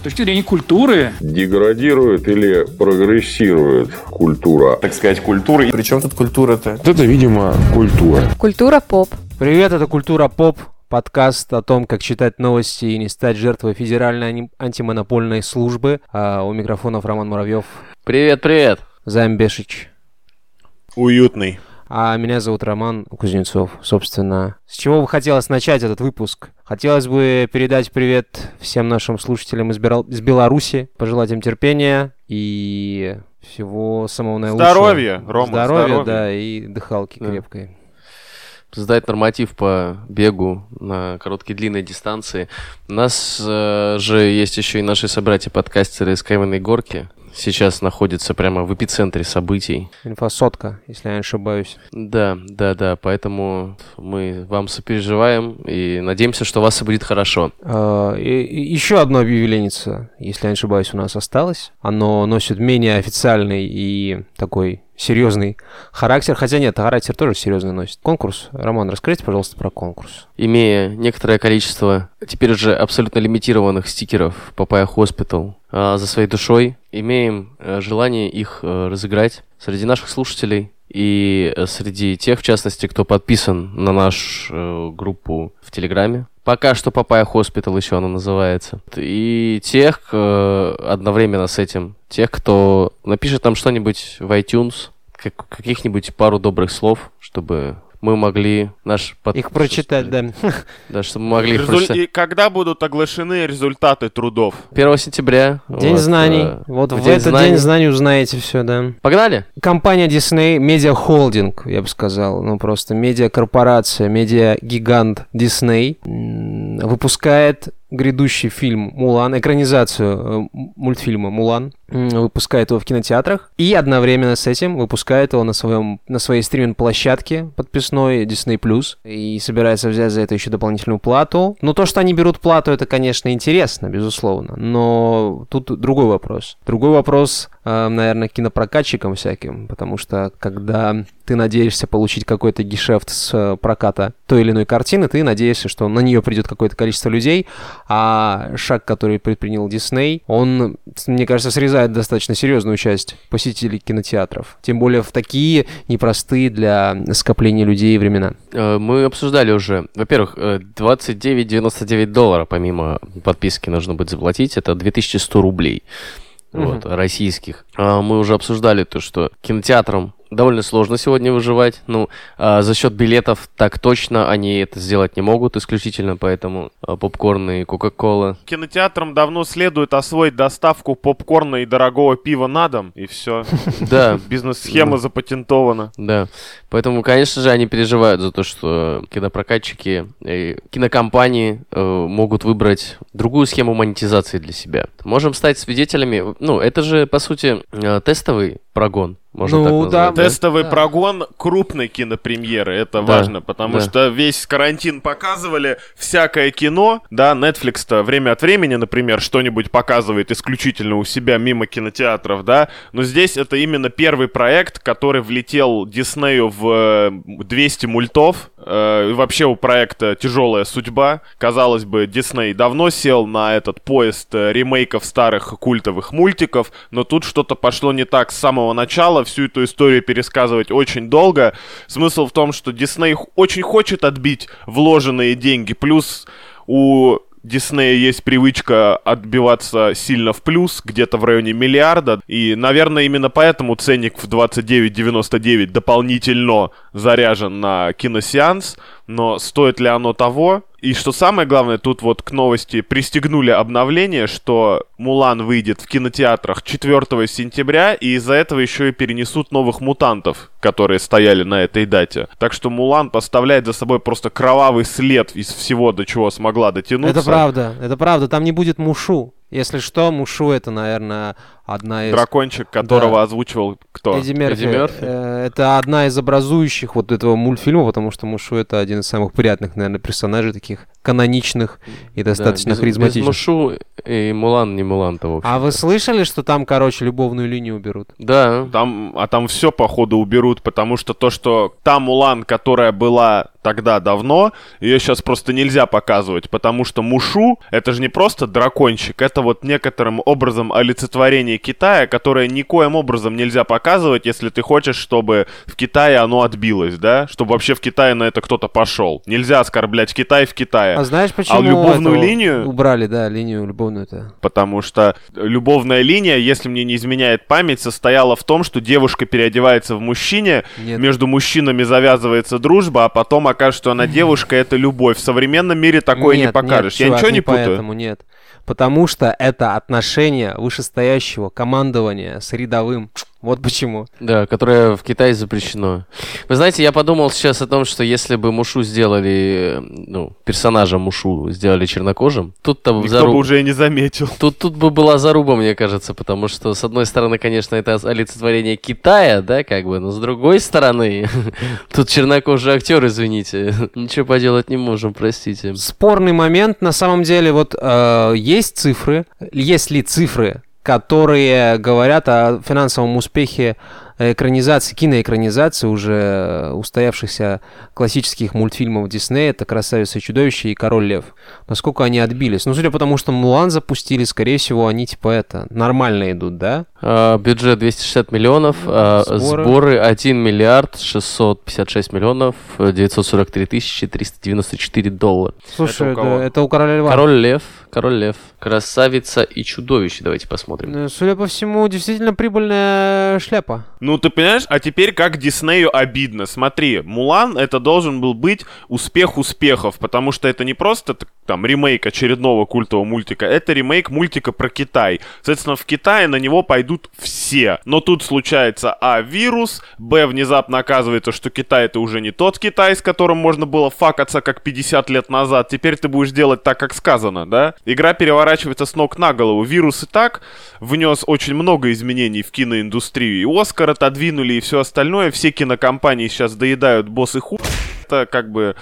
С точки зрения культуры... Деградирует или прогрессирует культура? Так сказать, культура. Причем тут культура-то? Вот это, видимо, культура. Культура поп. Привет, это Культура Поп, подкаст о том, как читать новости и не стать жертвой федеральной антимонопольной службы. А у микрофонов Роман Муравьев. Привет, привет. Займ Бешич. Уютный. А меня зовут Роман Кузнецов. Собственно, с чего бы хотелось начать этот выпуск? Хотелось бы передать привет всем нашим слушателям из, Бел... из Беларуси, пожелать им терпения и всего самого наилучшего. Здоровья, Рома, здоровья, здоровья. да, и дыхалки Да. крепкой. Сдать норматив по бегу на короткие длинные дистанции. У нас э, же есть еще и наши собратья-подкастеры из Каменной Горки. Сейчас находятся прямо в эпицентре событий. Инфосотка, если я не ошибаюсь. Да, да, да, поэтому мы вам сопереживаем и надеемся, что у вас все будет хорошо. А, и- и еще одно объявление, если я не ошибаюсь, у нас осталось. Оно носит менее официальный и такой серьезный характер. Хотя нет, характер тоже серьезный носит. Конкурс. Роман, расскажите, пожалуйста, про конкурс. Имея некоторое количество теперь уже абсолютно лимитированных стикеров Papaya Hospital а, за своей душой, имеем э, желание их э, разыграть среди наших слушателей и э, среди тех, в частности, кто подписан на нашу группу в Телеграме. Пока что Papaya Hospital еще она называется. И тех, одновременно с этим, тех, кто напишет нам что-нибудь в iTunes, как- каких-нибудь пару добрых слов, чтобы мы могли наш под- Их прочитать, да. да, чтобы мы могли их Резуль- прочитать. И когда будут оглашены результаты трудов? 1 сентября. День вот, знаний. э, Вот в День этот знаний. день знаний узнаете все, да. Погнали? Компания Disney, медиа-холдинг, я бы сказал, ну просто медиа-корпорация, медиа-гигант Disney выпускает грядущий фильм «Мулан», экранизацию э, мультфильма «Мулан», выпускает его в кинотеатрах и одновременно с этим выпускает его на, своем, на своей стриминг-площадке подписной Disney+, и собирается взять за это еще дополнительную плату. Ну, то, что они берут плату, это, конечно, интересно, безусловно, но тут другой вопрос. Другой вопрос, э, наверное, кинопрокатчикам всяким, потому что когда ты надеешься получить какой-то гешефт с э, проката той или иной картины, ты надеешься, что на нее придет какое-то количество людей, а шаг, который предпринял Дисней, он, мне кажется, срезает достаточно серьезную часть посетителей кинотеатров. Тем более в такие непростые для скопления людей времена. Э, Мы обсуждали уже. Во-первых, э, 29,99 доллара помимо подписки нужно будет заплатить. Это 2100 рублей. Вот, российских. А, Мы уже обсуждали то, что кинотеатрам довольно сложно сегодня выживать. Ну, а, за счет билетов так точно они это сделать не могут исключительно, поэтому а, попкорн и кока-кола. Кинотеатрам давно следует освоить доставку попкорна и дорогого пива на дом, и все. Да, Бизнес-схема запатентована. Да, поэтому, конечно же, они переживают за то, что кинопрокатчики и кинокомпании э, могут выбрать другую схему монетизации для себя. Можем стать свидетелями, ну, это же, по сути, э, тестовый прогон, можно Ну, так да. назвать. Тестовый Да. прогон крупной кинопремьеры, это Да, важно, потому да. что весь карантин показывали всякое кино, да, Netflix-то время от времени, например, что-нибудь показывает исключительно у себя мимо кинотеатров, да, но здесь это именно первый проект, который влетел Диснею в э, 200 мультов, Э, и вообще у проекта тяжелая судьба, казалось бы, Дисней давно сел на этот поезд э, ремейков старых культовых мультиков, но тут что-то пошло не так с самого начала, всю эту историю пересказывать очень долго. Смысл в том, что Дисней очень хочет отбить вложенные деньги, плюс у Диснея есть привычка отбиваться сильно в плюс, где-то в районе миллиарда. И, наверное, именно поэтому ценник в 29,99 дополнительно заряжен на киносеанс. Но стоит ли оно того? И что самое главное, тут вот к новости пристегнули обновление, что Мулан выйдет в кинотеатрах 4 сентября, и из-за этого еще и перенесут новых мутантов, которые стояли на этой дате. Так что Мулан поставляет за собой просто кровавый след из всего, до чего смогла дотянуться. Это правда, это правда. Там не будет Мушу. Если что, Мушу это, наверное, одна из... Дракончик, которого Да. озвучивал кто? Эдди Мерфи. Эдди Мерфи? Э, Это одна из образующих вот этого мультфильма, потому что Мушу это один из самых приятных, наверное, персонажей, таких каноничных и достаточно Да, без- харизматичных. Без Мушу и Мулан не Мулан-то, в общем. А вы слышали, что там, короче, любовную линию уберут? Да, Там, а там все, походу, уберут, потому что то, что та Мулан, которая была тогда давно, ее сейчас просто нельзя показывать, потому что Мушу — это же не просто дракончик, это вот некоторым образом олицетворение Китая, которое никоим образом нельзя показывать, если ты хочешь, чтобы в Китае оно отбилось, да? Чтобы вообще в Китае на это кто-то пошел. Нельзя оскорблять Китай в Китае. А знаешь, почему любовную этого линию- убрали, да, линию любовную-то? Потому что любовная линия, если мне не изменяет память, состояла в том, что девушка переодевается в мужчине, Нет. между мужчинами завязывается дружба, а потом окажется, что она девушка, это любовь. В современном мире такое не Нет, покажешь. нет, Я чувак, ничего не путаю. Поэтому нет. Потому что это отношение вышестоящего командования с рядовым. Вот почему. Да, которое в Китае запрещено. Вы знаете, я подумал сейчас о том, что если бы Мушу сделали, э, ну, персонажа Мушу сделали чернокожим, тут-то Никто зару- бы уже и не заметил. Тут, тут бы была заруба, мне кажется, потому что, с одной стороны, конечно, это олицетворение Китая, да, как бы, но с другой стороны, тут чернокожий актер, извините, ничего поделать не можем, простите. Спорный момент. На самом деле, вот э, есть цифры, есть ли цифры, которые говорят о финансовом успехе экранизации, киноэкранизации уже э, устоявшихся классических мультфильмов Диснея, это «Красавица и чудовище» и «Король лев». Насколько они отбились? Ну, судя по тому, что «Мулан» запустили, скорее всего, они типа это, нормально идут, да? А, бюджет 260 миллионов, а, Сборы. сборы 1 миллиард 656 миллионов 943 тысячи 394 доллара. Слушай, у кого? да, это у «Короля льва». Король лев, король лев, красавица и чудовище, давайте посмотрим. Э, Судя по всему, действительно прибыльная шляпа. Ну, ты понимаешь, а теперь как Диснею обидно. Смотри, Мулан это должен был быть успех успехов, потому что это не просто там ремейк очередного культового мультика, это ремейк мультика про Китай. Соответственно, в Китае на него пойдут все. Но тут случается А. Вирус, Б. Внезапно оказывается, что Китай это уже не тот Китай, с которым можно было факаться как 50 лет назад. Теперь ты будешь делать так, как сказано, да? Игра переворачивается с ног на голову. Вирус и так внес очень много изменений в киноиндустрию. И Оскар отодвинули, и все остальное. Все кинокомпании сейчас доедают боссы ху... Это как бы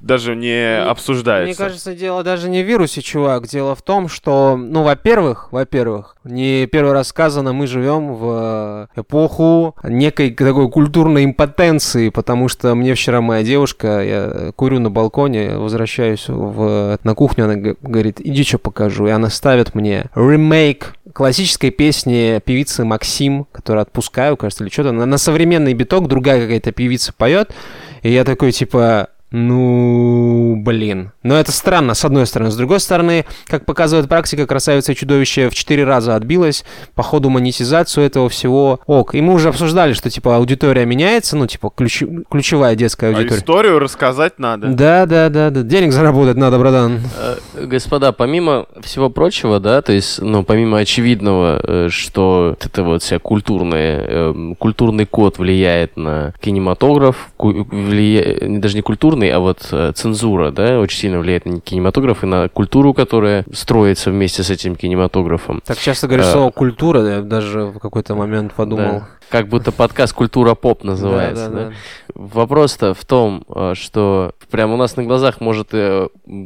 даже не обсуждается. Мне кажется, дело даже не в вирусе, чувак. Дело в том, что, ну, во-первых, во-первых, не первый раз сказано, мы живем в э, эпоху некой такой культурной импотенции, потому что мне вчера моя девушка, я курю на балконе, возвращаюсь в, на кухню, она говорит, иди что покажу, и она ставит мне ремейк классической песни певицы Максим, которую отпускаю, кажется, или что-то, на, на современный биток другая какая-то певица поет, и я такой, типа, ну, блин. Но это странно, с одной стороны. С другой стороны, как показывает практика, красавица и чудовище в четыре раза отбилась по ходу монетизацию этого всего ок. И мы уже обсуждали, что, типа, аудитория меняется, ну, типа, ключ- ключевая детская А аудитория. историю рассказать надо. Да, да, да, да. Денег заработать надо, братан. Э, Господа, помимо всего прочего, да, то есть, ну, помимо очевидного, э, что это вот вся культурная, эм, культурный код влияет на кинематограф, ку- влия- не- даже не культурный, а вот э, цензура, да, очень сильно влияет на кинематограф и на культуру, которая строится вместе с этим кинематографом. Так часто говоришь Э, слово культура, я даже в какой-то момент подумал. Да. Как будто подкаст «Культура поп» называется, Да, да? да. Вопрос-то в том, э, что прямо у нас на глазах может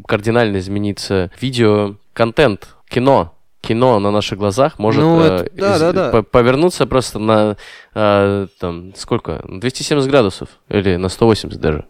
кардинально измениться видео-контент, кино. Кино на наших глазах может Ну, э, это- да, да, да. по- повернуться просто на э, там сколько? 270 градусов или на 180 даже.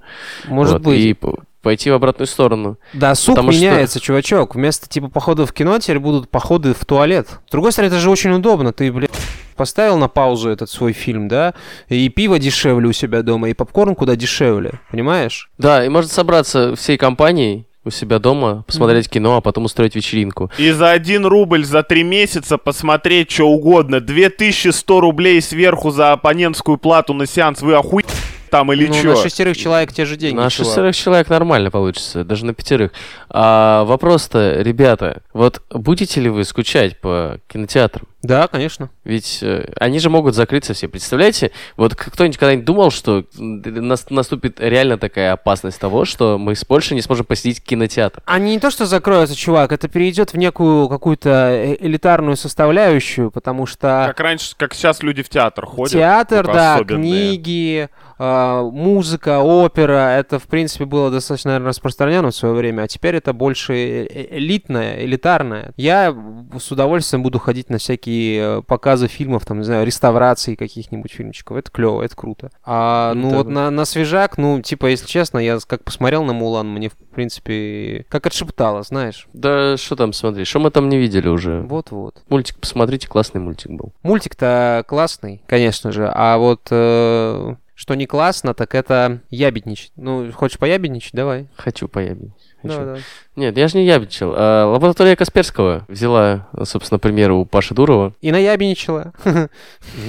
Может Вот, быть. И пойти в обратную сторону. Да, сук Потому что- меняется, чувачок. Вместо типа походов в кино теперь будут походы в туалет. С другой стороны, это же очень удобно. Ты, блядь, поставил на паузу этот свой фильм, да, и пиво дешевле у себя дома, и попкорн куда дешевле, понимаешь? Да, и может собраться всей компанией у себя дома, посмотреть кино, а потом устроить вечеринку. И за один рубль за три месяца посмотреть что угодно. 2100 рублей сверху за абонентскую плату на сеанс. Вы охуели там или ну, чё? на шестерых человек те же деньги, На чувак. шестерых человек нормально получится, даже на пятерых. А вопрос-то, ребята, вот будете ли вы скучать по кинотеатрам? Да, конечно. Ведь э, они же могут закрыться все. Представляете, вот кто-нибудь когда-нибудь думал, что м, нас- наступит реально такая опасность того, что мы с больше не сможем посетить кинотеатр? Они не то что закроются, чувак, это перейдет в некую какую-то э- элитарную составляющую, потому что Как раньше, как сейчас люди в театр ходят. театр, только да, особенные. книги, музыка, опера, это, в принципе, было достаточно, наверное, распространено в свое время, а теперь это больше э- э- элитное, элитарное. Я с удовольствием буду ходить на всякие всякие показы фильмов, там, не знаю, реставрации каких-нибудь фильмчиков. Это клево, это круто. А, ну, Да. вот на, на свежак, ну, типа, если честно, я как посмотрел на Мулан, мне, в принципе, как отшептало, знаешь. Да что там смотри, что мы там не видели уже? Вот-вот. Мультик посмотрите, классный мультик был. Мультик-то классный, конечно же, а вот э, что не классно, так это ябедничать. Ну, хочешь поябедничать? Давай. Хочу поябить. Хочу. Давай, давай. Нет, я же не ябичил. А, лаборатория Касперского взяла, собственно, пример у Паши Дурова. И наябедничала.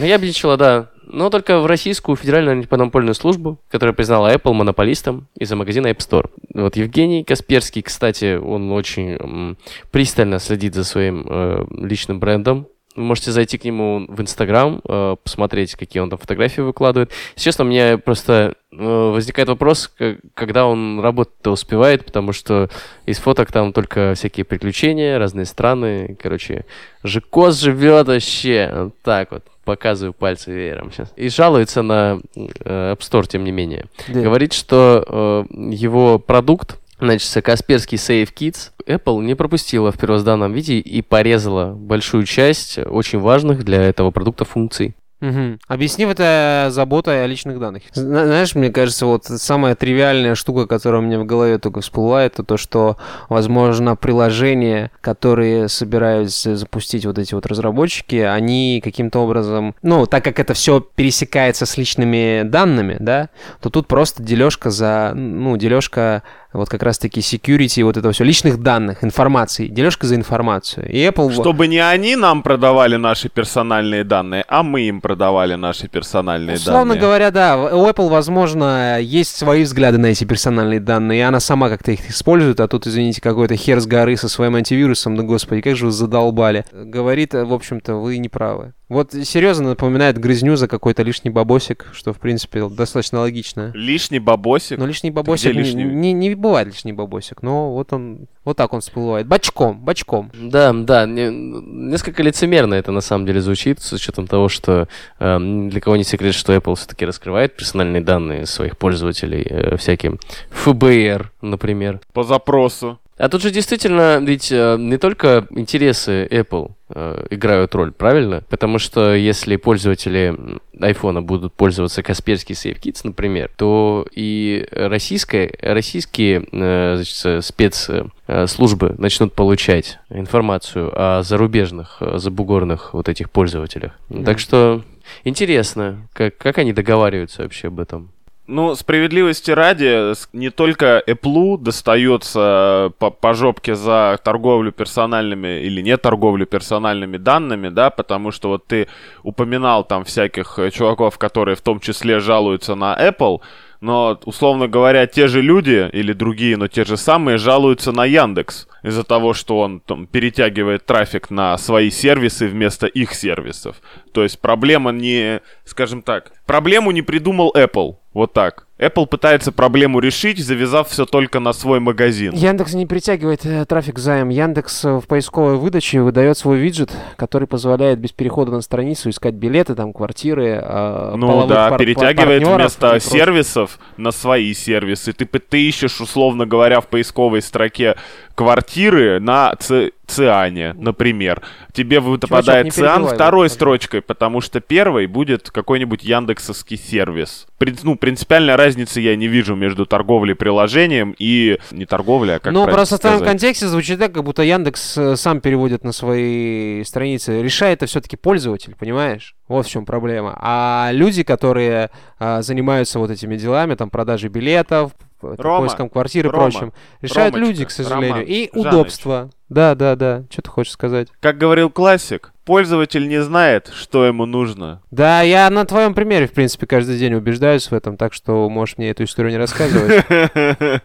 Ябичила, да. Но только в Российскую федеральную антимонопольную службу, которая признала Apple монополистом из-за магазина App Store. Вот Евгений Касперский, кстати, он очень м, пристально следит за своим э, личным брендом. Вы можете зайти к нему в Инстаграм, э, посмотреть, какие он там фотографии выкладывает. Честно, у меня просто э, возникает вопрос, когда он работать-то успевает, потому что из фоток там только всякие приключения, разные страны. Короче, Жикос живет вообще. Вот так вот. Показываю пальцы веером сейчас. И жалуется на э, App Store, тем не менее. Да. Говорит, что его продукт, значит, Касперский Save Kids, Apple не пропустила в первозданном виде и порезала большую часть очень важных для этого продукта функций. Мгм. Объяснив это заботой о личных данных. Зна- Знаешь, мне кажется, вот самая тривиальная штука, которая у меня в голове только всплыла, это то, что, возможно, приложения, которые собираются запустить вот эти вот разработчики, они каким-то образом, ну, так как это все пересекается с личными данными, да, то тут просто дележка за, ну, дележка вот как раз-таки security, вот это все, личных данных, информации, дележка за информацию. И Apple... Чтобы не они нам продавали наши персональные данные, а мы им продавали наши персональные Условно данные. говоря, да, у Apple, возможно, есть свои взгляды на эти персональные данные, и она сама как-то их использует, а тут, извините, какой-то хер с горы со своим антивирусом, да господи, как же вы задолбали. Говорит, в общем-то, вы не правы. Вот серьезно напоминает грызню за какой-то лишний бабосик, что, в принципе, достаточно логично. Лишний бабосик. Но лишний бабосик Где не- лишний? Не, не бывает лишний бабосик, но вот он, вот так он всплывает. Бочком, бочком. Да, да, не- несколько лицемерно это на самом деле звучит, с учетом того, что э, для кого не секрет, что Apple все-таки раскрывает персональные данные своих пользователей э, всяким ФБР, например. По запросу. А тут же действительно ведь э, не только интересы Apple играют роль, правильно? Потому что если пользователи iPhone будут пользоваться Касперский SafeKits, например, то и российская, российские э, значит, спецслужбы начнут получать информацию о зарубежных, э, забугорных вот этих пользователях. Мгм. Так что интересно, как, как они договариваются вообще об этом. Ну, справедливости ради, не только Apple достается по, по жопке за торговлю персональными или не торговлю персональными данными, да, потому что вот ты упоминал там всяких э, чуваков, которые в том числе жалуются на Apple, но, условно говоря, те же люди или другие, но те же самые жалуются на Яндекс из-за того, что он там перетягивает трафик на свои сервисы вместо их сервисов. То есть проблема не, скажем так, проблему не придумал Apple. Вот так. Apple пытается проблему решить, завязав все только на свой магазин. Яндекс не притягивает э, трафик заем. Яндекс э, в поисковой выдаче выдает свой виджет, который позволяет без перехода на страницу искать билеты, там, квартиры, э, Ну да, пар- перетягивает вместо прочее. сервисов на свои сервисы. Ты, ты ищешь, условно говоря, в поисковой строке квартиры на Ци- Циане, например. Тебе выпадает не Циан второй вот, строчкой, потому что первый будет какой-нибудь яндексовский сервис. Прин- ну, принципиальной разницы я не вижу между торговлей приложением и не торговлей, а как ну, просто в твоем сказать? контексте звучит так, как будто Яндекс э, сам переводит на свои страницы. Решает это все-таки пользователь, понимаешь? Вот в чем проблема. А люди, которые а, занимаются вот этими делами, там, продажей билетов, Рома, поиском квартир и Рома, прочим, решают Ромочка, люди, к сожалению. Роман, и Жаныч. удобство. Да, да, да. Что ты хочешь сказать? Как говорил классик, пользователь не знает, что ему нужно. Да, я на твоем примере, в принципе, каждый день убеждаюсь в этом, так что можешь мне эту историю не рассказывать.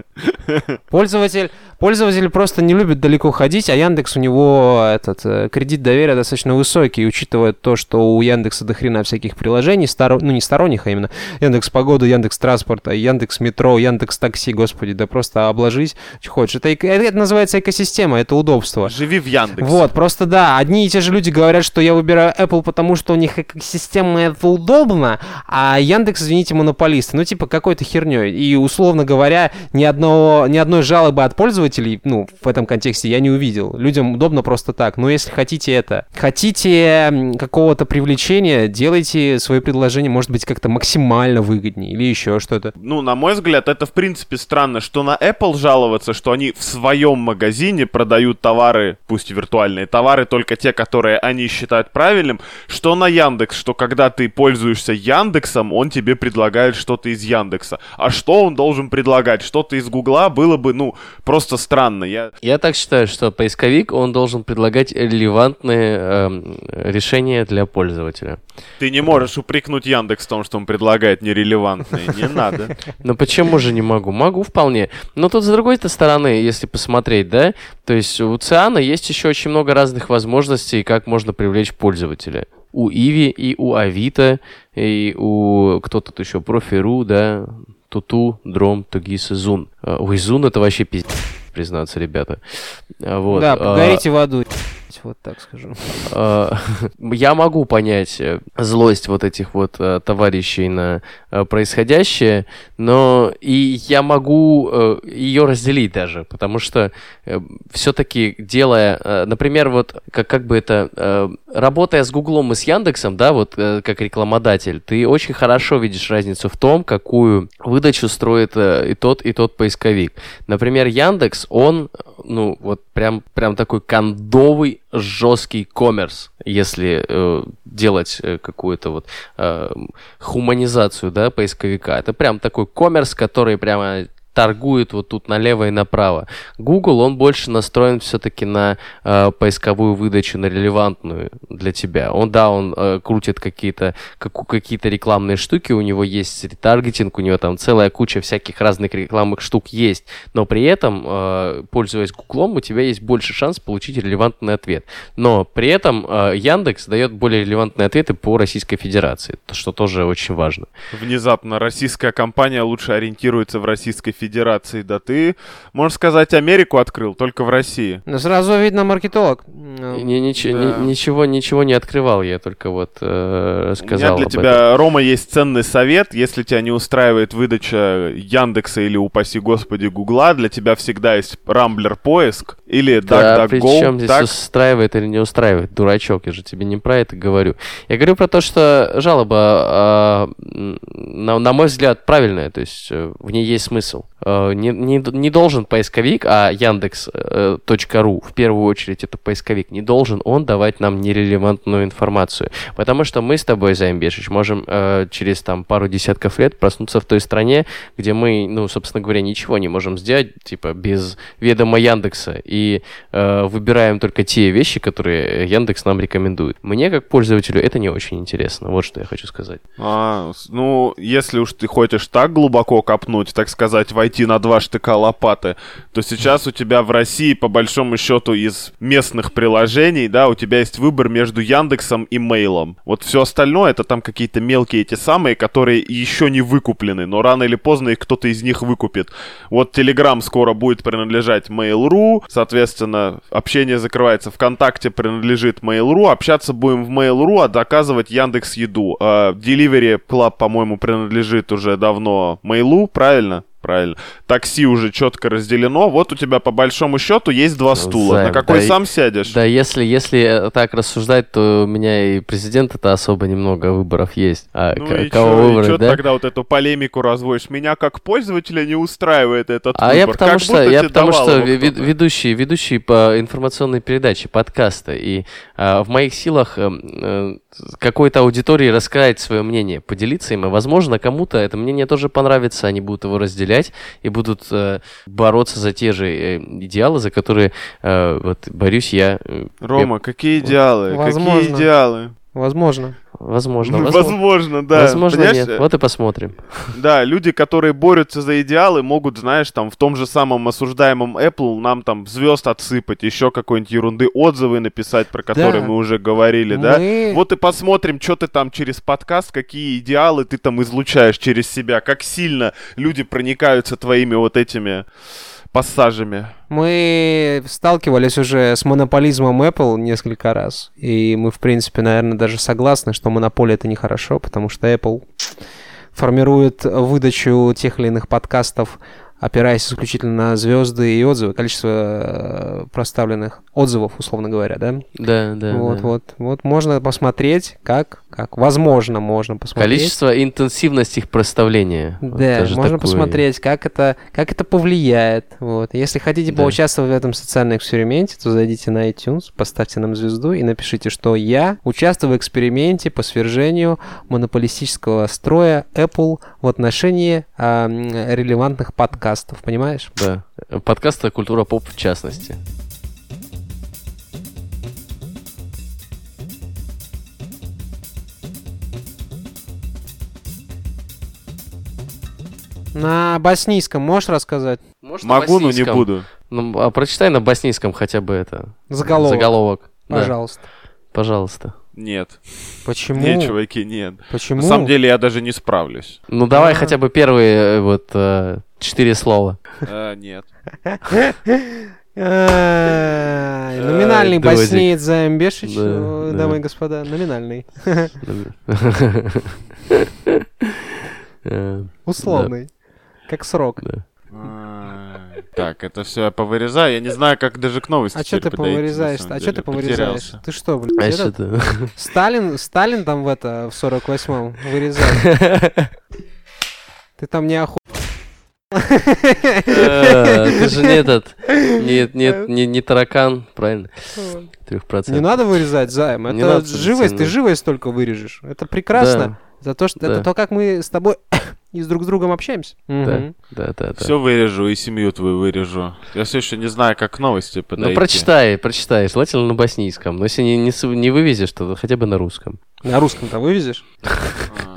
Пользователь, пользователь просто не любит далеко ходить, а Яндекс у него этот э, кредит доверия достаточно высокий, учитывая то, что у Яндекса до хрена всяких приложений, сторо- ну не сторонних, а именно Яндекс Погода, Яндекс Транспорта, Яндекс Метро, Яндекс Такси, господи, да просто обложись, что хочешь. Это, эко- это называется экосистема, это удобство. Живи в Яндексе. Вот, просто да, одни и те же люди говорят, говорят, что я выбираю Apple, потому что у них экосистема это удобно, а Яндекс, извините, монополист. Ну, типа, какой-то херней. И, условно говоря, ни, одного, ни одной жалобы от пользователей, ну, в этом контексте я не увидел. Людям удобно просто так. Но если хотите это, хотите какого-то привлечения, делайте свои предложения, может быть, как-то максимально выгоднее или еще что-то. Ну, на мой взгляд, это в принципе странно, что на Apple жаловаться, что они в своем магазине продают товары, пусть виртуальные товары, только те, которые они считают правильным, что на Яндекс, что когда ты пользуешься Яндексом, он тебе предлагает что-то из Яндекса. А что он должен предлагать? Что-то из Гугла было бы, ну, просто странно. Я, Я так считаю, что поисковик, он должен предлагать релевантные эм, решения для пользователя. ты не можешь упрекнуть Яндекс в том, что он предлагает нерелевантные. Не надо. Но почему же не могу? Могу вполне. Но тут с другой-то стороны, если посмотреть, да, то есть у Циана есть еще очень много разных возможностей, как можно привлечь пользователя. У Иви и у Авито, и у... Кто тут еще? Профи.ру, да, Туту, Дром, Тугис и Зун. А, Ой, Зун это вообще пиздец, признаться, ребята. А, Вот. Да, а, горите в аду. Вот так скажу. Э, Я могу понять э, злость вот этих вот э, товарищей на э, происходящее, но и я могу ее разделить даже, потому что все-таки делая, например, вот как, как бы это, работая с Гуглом и с Яндексом, да, вот как рекламодатель, ты очень хорошо видишь разницу в том, какую выдачу строит и тот, и тот поисковик. Например, Яндекс, он, ну, вот прям, прям такой кондовый, жесткий коммерс, если э, делать э, какую-то вот э, хуманизацию, да, поисковика. Это прям такой коммерс, который прямо торгует вот тут налево и направо. Google, он больше настроен все-таки на э, поисковую выдачу, на релевантную для тебя. Он, да, он э, крутит какие-то как, какие-то рекламные штуки, у него есть ретаргетинг, у него там целая куча всяких разных рекламных штук есть, но при этом, э, пользуясь Гуглом, у тебя есть больше шанс получить релевантный ответ. Но при этом э, Яндекс дает более релевантные ответы по Российской Федерации, что тоже очень важно. Внезапно российская компания лучше ориентируется в Российской Федерации. Да ты, можно сказать, Америку открыл, только в России. Ну, сразу видно маркетолог. Ну, Не- ниче- да. ни- ничего, ничего не открывал, я только вот э, У меня сказал для об тебя, этом. Рома, есть ценный совет. Если тебя не устраивает выдача Яндекса или, упаси господи, Гугла, для тебя всегда есть Рамблер поиск или Да, при DuckDuckGo. чем здесь так? устраивает или не устраивает, дурачок, я же тебе не про это говорю. Я говорю про то, что жалоба, м, на, на мой взгляд, правильная, то есть э, в ней есть смысл. Э, Не, не, не должен поисковик, а Яндекс.ру, в первую очередь это поисковик, не должен он давать нам нерелевантную информацию. Потому что мы с тобой, Займ Бешич, можем э, через там пару десятков лет проснуться в той стране, где мы, ну, собственно говоря, ничего не можем сделать, типа, без ведома Яндекса, и э, выбираем только те вещи, которые Яндекс нам рекомендует. Мне, как пользователю, это не очень интересно. Вот что я хочу сказать. А, ну, если уж ты хочешь так глубоко копнуть, так сказать, войти на два штыка лопаты, то сейчас у тебя в России, по большому счету, из местных приложений, да, у тебя есть выбор между Яндексом и Мейлом. Вот все остальное, это там какие-то мелкие эти самые, которые еще не выкуплены, но рано или поздно их кто-то из них выкупит. Вот Telegram скоро будет принадлежать Mail.ru, соответственно, общение закрывается. ВКонтакте принадлежит Mail.ru, общаться будем в Mail.ru, а доказывать Яндекс Еду. А, Delivery Club, по-моему, принадлежит уже давно Mail.ru, правильно? Правильно. Такси уже четко разделено. Вот у тебя по большому счету есть два стула. Займ, На какой да и- сам сядешь? Да, если, если так рассуждать, то у меня и президента-то особо немного выборов есть. А Ну к- и кого чё, и выбрать, чё да? тогда вот эту полемику разводишь? Меня как пользователя не устраивает этот А выбор. я потому Как что, я потому что его ве- кто-то. ведущий, ведущий по информационной передаче, подкаста, и а, в моих силах э, какой-то аудитории рассказать свое мнение, поделиться им, и, возможно, кому-то это мнение тоже понравится, они будут его разделять и будут э, бороться за те же э, идеалы, за которые э, вот борюсь я. э, Рома, какие идеалы? Какие Возможно. идеалы? Возможно. Возможно, Возможно, возможно. да. Возможно, Понимаешь, нет. Вот и посмотрим. Да, люди, которые борются за идеалы, могут, знаешь, там в том же самом осуждаемом Apple нам там звезд отсыпать, еще какой-нибудь ерунды, отзывы написать, про которые мы уже говорили, да? Мы- Вот и посмотрим, что ты там через подкаст, какие идеалы ты там излучаешь через себя, как сильно люди проникаются твоими вот этими пассажами. Мы сталкивались уже с монополизмом Apple несколько раз. И мы, в принципе, наверное, даже согласны, что монополия это нехорошо, потому что Apple формирует выдачу тех или иных подкастов опираясь исключительно на звезды и отзывы, количество э, проставленных отзывов, условно говоря, да? Да, да. Вот, да. вот, вот можно посмотреть, как, как, возможно, можно посмотреть. Количество и интенсивность их проставления. Вот Да, даже можно такое. посмотреть, как это, как это повлияет. Вот. Если хотите Да. поучаствовать в этом социальном эксперименте, то зайдите на iTunes, поставьте нам звезду и напишите, что я участвую в эксперименте по свержению монополистического строя Apple в отношении м, релевантных подкастов, понимаешь? Да. Подкаста «Культура поп» в частности. На боснийском можешь рассказать? Может, Могу, но не буду. Ну, а прочитай на боснийском хотя бы это. Заголовок. Заголовок. Да, Пожалуйста. пожалуйста. Нет. Почему? Нет, чуваки, нет. Почему? На самом деле я даже не справлюсь. Ну, давай А. хотя бы первые э, вот э, четыре слова. Э, Нет. Номинальный Ай, Дозик. боснеец Заем Бешич, Да, э, да. дамы и господа, номинальный. Условный. Как срок. Ай, Так, это все я повырезаю. Я не знаю, как даже к новости А что ты на повырезаешь? А что ты повырезаешь? Ты что, блин, А этот что-то... Сталин, Сталин там в это, в 48-м вырезал. Ты там не оху... Э, Ты же не этот... Нет, нет, не не таракан, правильно? Не Трехпроцентный. надо вырезать займ. Не Это живость, ты живость только вырежешь. Это прекрасно. За то, что это то, как мы с тобой и с друг с другом общаемся. Да, да, да. Все вырежу и семью твою вырежу. Я все еще не знаю, как новости подойти. Ну, прочитай, прочитай. Желательно на боснийском. Но если не, не, не вывезешь, то хотя бы на русском. На русском-то вывезешь?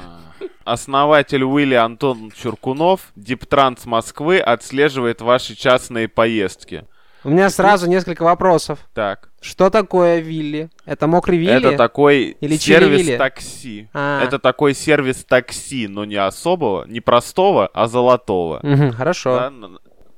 Основатель Уилли Антон Чуркунов, Диптранс Москвы, отслеживает ваши частные поездки. У меня сразу несколько вопросов. Так, Что такое Вилли? Это мокрый Вилли? это такой Или сервис Чили-Вилли? такси. А. Это такой сервис такси, но не особого, не простого, а золотого. Мгм, хорошо. Да,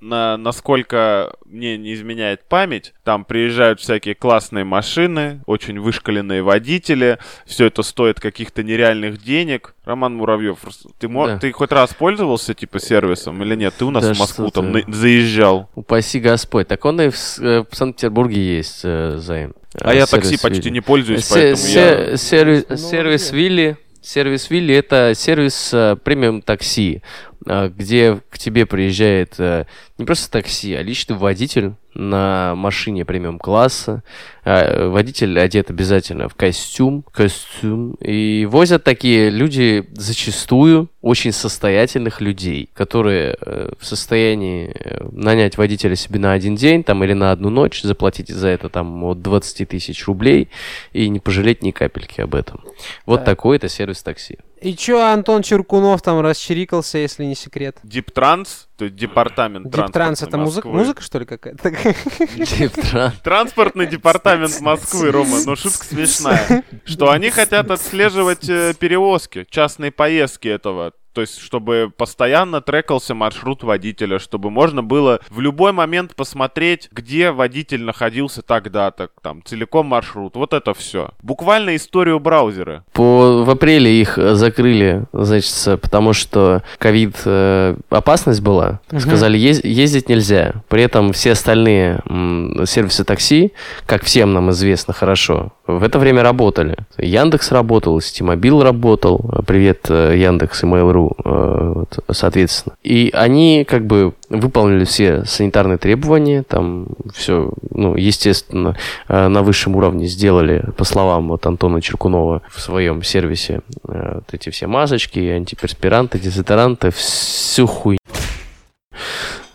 на- на- насколько мне не изменяет память, там приезжают всякие классные машины, очень вышкаленные водители, все это стоит каких-то нереальных денег. Роман Муравьев, ты, мо- Да. ты хоть раз пользовался типа сервисом или нет? Ты у нас Да в Москву там ты. на- заезжал. Упаси Господь. Так он и в, э, в Санкт-Петербурге есть, э, Займ. А Э, я сервис такси почти Вилли. не пользуюсь, Се- поэтому се- я... сервис, Ну, сервис где? Вилли. Сервис Вилли это сервис э, премиум такси, где к тебе приезжает э, не просто такси, а личный водитель на машине премиум класса. Э, водитель одет обязательно в костюм, костюм. И возят такие люди зачастую очень состоятельных людей, которые э, в состоянии э, нанять водителя себе на один день там или на одну ночь, заплатить за это там от 20 тысяч рублей и не пожалеть ни капельки об этом. Вот Так. такой это сервис такси. И чё Антон Чуркунов там расчирикался, если не секрет? Дептранс, то есть департамент Дептранс это музыка, музыка что ли какая-то? Дептранс. Транспортный департамент Москвы, Рома, но шутка смешная. Что они хотят отслеживать э, перевозки, частные поездки этого. То есть, чтобы постоянно трекался маршрут водителя, чтобы можно было в любой момент посмотреть, где водитель находился тогда-то, там, целиком маршрут. Вот это все. Буквально историю браузера. По, в апреле их закрыли, значит, потому что ковид э, опасность была. Мгм. Сказали, ез- ездить нельзя. При этом все остальные м, сервисы такси, как всем нам известно хорошо, в это время работали. Яндекс работал, Стимобил работал. Привет, э, Яндекс и Mail.ru, э, вот, соответственно. И они как бы выполнили все санитарные требования, там все, ну, естественно, э, на высшем уровне сделали, по словам вот Антона Черкунова в своем сервисе, вот эти все масочки, антиперспиранты, дезодоранты, всю хуйню.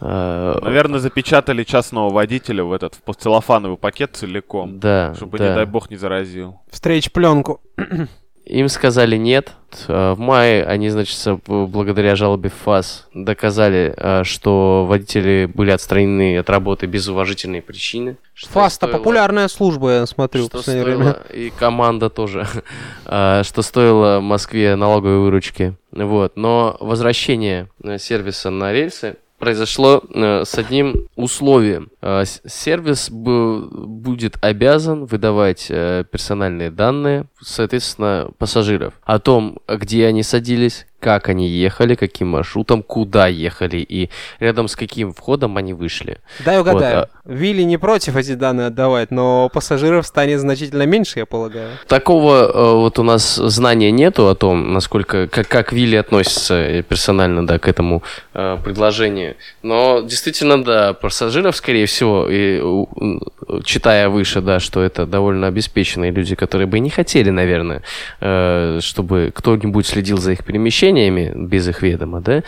Э, Наверное, запечатали частного водителя в этот в целлофановый пакет целиком. Да, Чтобы, да. не дай бог, не заразил. Встреч пленку. Им сказали нет. Э, В мае они, значит, благодаря жалобе ФАС доказали, э, что водители были отстранены от работы без уважительной причины. стоило- популярная служба, я смотрю в Что последнее стоило, время. и команда тоже, что стоило Москве налоговой выручки. Вот. Но возвращение сервиса на рельсы произошло э, с одним условием. Э, сервис бу- будет обязан выдавать э, персональные данные, соответственно, пассажиров. О том, где они садились, как они ехали, каким маршрутом, куда ехали и рядом с каким входом они вышли. Дай угадаю. Вот, Вилли не против эти данные отдавать, но пассажиров станет значительно меньше, я полагаю. Такого э, вот у нас знания нету о том, насколько, как, как Вилли относится э, персонально, да, к этому э, предложению. Но действительно, да, пассажиров, скорее всего, и, читая выше, да, что это довольно обеспеченные люди, которые бы и не хотели, наверное, э, чтобы кто-нибудь следил за их перемещениями без их ведома, да,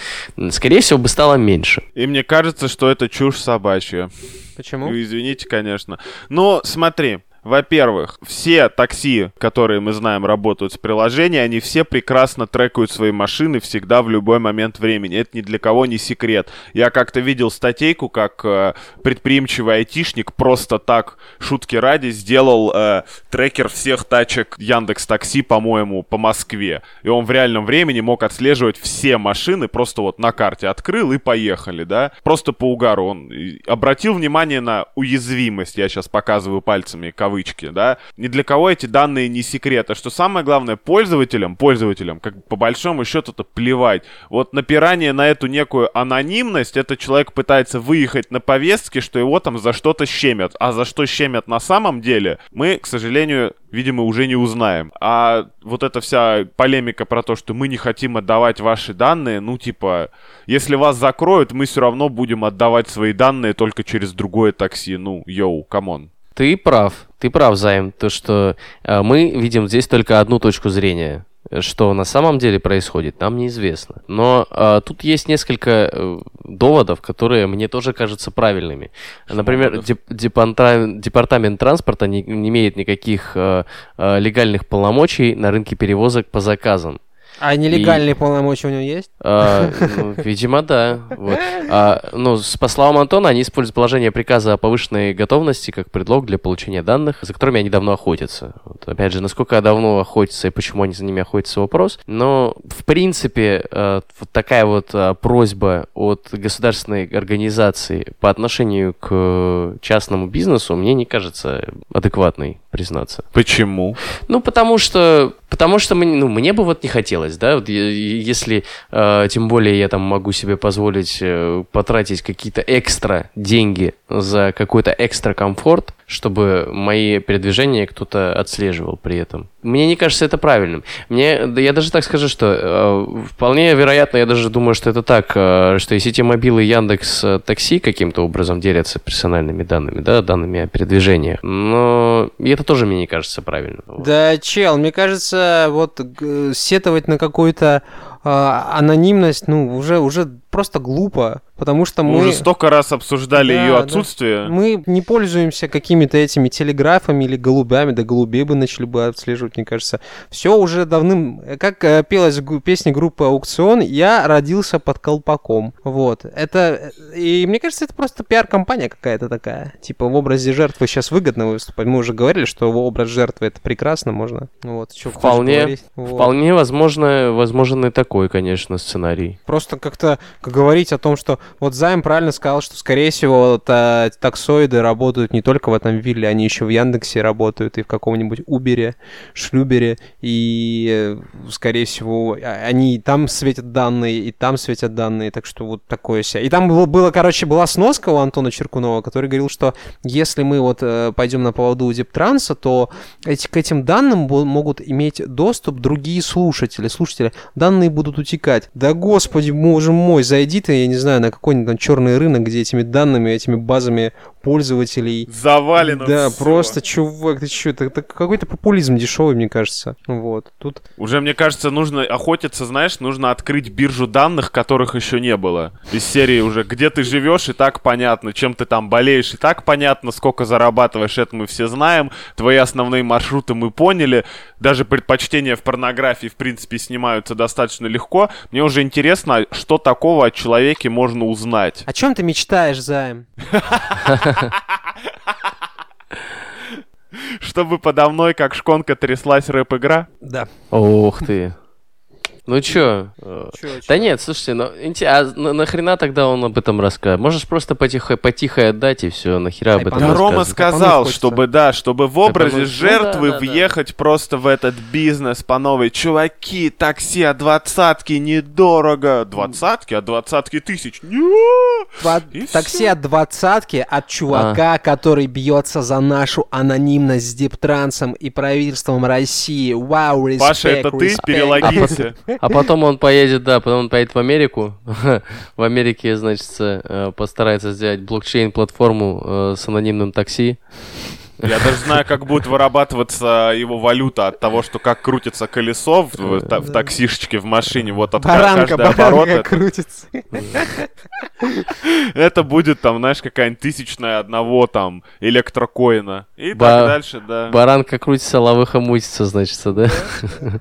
скорее всего, бы стало меньше. И мне кажется, что это чушь собачья. Почему? Ну, извините, конечно. Но смотри, во-первых, все такси, которые мы знаем, работают с приложением, они все прекрасно трекают свои машины всегда в любой момент времени. Это ни для кого не секрет. Я как-то видел статейку, как э, предприимчивый айтишник просто так, шутки ради, сделал э, трекер всех тачек Яндекс Такси, по-моему, по Москве. И он в реальном времени мог отслеживать все машины, просто вот на карте открыл и поехали, да? Просто по угару. Он обратил внимание на уязвимость, я сейчас показываю пальцами кавычки, да? Ни для кого эти данные не секрет. А что самое главное, пользователям, пользователям, как по большому счету это плевать. Вот напирание на эту некую анонимность, это человек пытается выехать на повестке, что его там за что-то щемят. А за что щемят на самом деле, мы, к сожалению, видимо, уже не узнаем. А вот эта вся полемика про то, что мы не хотим отдавать ваши данные, ну, типа, если вас закроют, мы все равно будем отдавать свои данные только через другое такси. Ну, yo, come on. Ты прав, ты прав, Займ, то, что э, мы видим здесь только одну точку зрения. Что на самом деле происходит, нам неизвестно. Но э, тут есть несколько э, доводов, которые мне тоже кажутся правильными. Например, доводов? деп- департамент, департамент транспорта не, не имеет никаких э, э, легальных полномочий на рынке перевозок по заказам. А нелегальные полномочия у него есть? А, ну, видимо, да. Вот. А, ну, по словам Антона, они используют положение приказа о повышенной готовности как предлог для получения данных, за которыми они давно охотятся. Вот. Опять же, насколько давно охотятся и почему они за ними охотятся, вопрос. Но, в принципе, э, вот такая вот э, просьба от государственной организации по отношению к частному бизнесу мне не кажется адекватной, признаться. Почему? Ну, потому что, потому что мне, ну, мне бы вот не хотелось, да, вот если, э, тем более я там могу себе позволить э, потратить какие-то экстра деньги за какой-то экстра комфорт, чтобы мои передвижения кто-то отслеживал при этом. Мне не кажется это правильным. Мне, да я даже так скажу, что э, вполне вероятно, я даже думаю, что это так, э, что и сети мобилы Яндекс э, Такси каким-то образом делятся персональными данными, да, данными о передвижениях. Но и это тоже мне не кажется правильным. Да, чел, мне кажется, вот сетовать на какую-то анонимность, ну, уже, уже просто глупо, потому что Мы мы... уже столько раз обсуждали Да, ее да. отсутствие. Мы не пользуемся какими-то этими телеграфами или голубями, да голубей бы начали бы отслеживать, мне кажется. Все уже давным... Как э, пелась песне группы «Аукцион», я родился под колпаком. Вот. Это... И мне кажется, это просто пиар-компания какая-то такая. Типа в образе жертвы сейчас выгодно выступать. Мы уже говорили, что образ жертвы это прекрасно, можно. Вот. Хочешь Вполне, вполне возможно, возможен и такой, конечно, сценарий. Просто как-то говорить о том, что вот Займ правильно сказал, что, скорее всего, вот, а, таксоиды работают не только в этом вилле, они еще в Яндексе работают и в каком-нибудь Убере, Шлюбере, и, э, скорее всего, а- они и там светят данные, и там светят данные, так что вот такое себе. И там было, было, короче, была сноска у Антона Черкунова, который говорил, что если мы вот э, пойдем на поводу у Дептранса, то эти, к этим данным могут иметь доступ другие слушатели. Слушатели, данные будут утекать. Да господи, боже мой, зайди ты, я не знаю, на какой-нибудь там черный рынок, где этими данными, этими базами пользователей Завалено да, всё. просто, чувак, ты что, это, это какой-то популизм дешевый, мне кажется. Вот, тут... Уже, мне кажется, нужно охотиться, знаешь, нужно открыть биржу данных, которых еще не было. Из серии уже, где ты живешь, и так понятно, чем ты там болеешь, и так понятно, сколько зарабатываешь, это мы все знаем. Твои основные маршруты мы поняли. Даже предпочтения в порнографии, в принципе, снимаются достаточно легко. Мне уже интересно, что такого о человеке можно узнать. О чем ты мечтаешь, Займ? Чтобы подо мной, как шконка, тряслась рэп-игра. Да. Ох ты. Ну чё? э, Да нет, слушайте, ну а на- нахрена тогда он об этом рассказывает? Можешь просто потихо, потихо отдать и все, нахера об этом Да. Рома сказал, чтобы, да, чтобы в образе ну, жертвы да, да, да. въехать просто в этот бизнес по новой. Чуваки, такси от двадцатки недорого. Двадцатки? От двадцатки тысяч? Не! Два- такси всё. от двадцатки от чувака, который бьется за нашу анонимность с Диптрансом и правительством России. Вау, респект, Паша, это ты? респект. Перелогинься. А потом он поедет, да, потом он поедет в Америку. В Америке, значит, э, постарается сделать блокчейн-платформу э, с анонимным такси. Я даже знаю, как будет вырабатываться его валюта от того, что как крутится колесо в, в в таксишечке в машине. Вот от ка- Баранка, оборот. баранка Это, крутится. это будет там, знаешь, какая-нибудь тысячная одного там электрокоина. И Ба- так дальше, да. Баранка крутится, лавыха мутится, значит, да?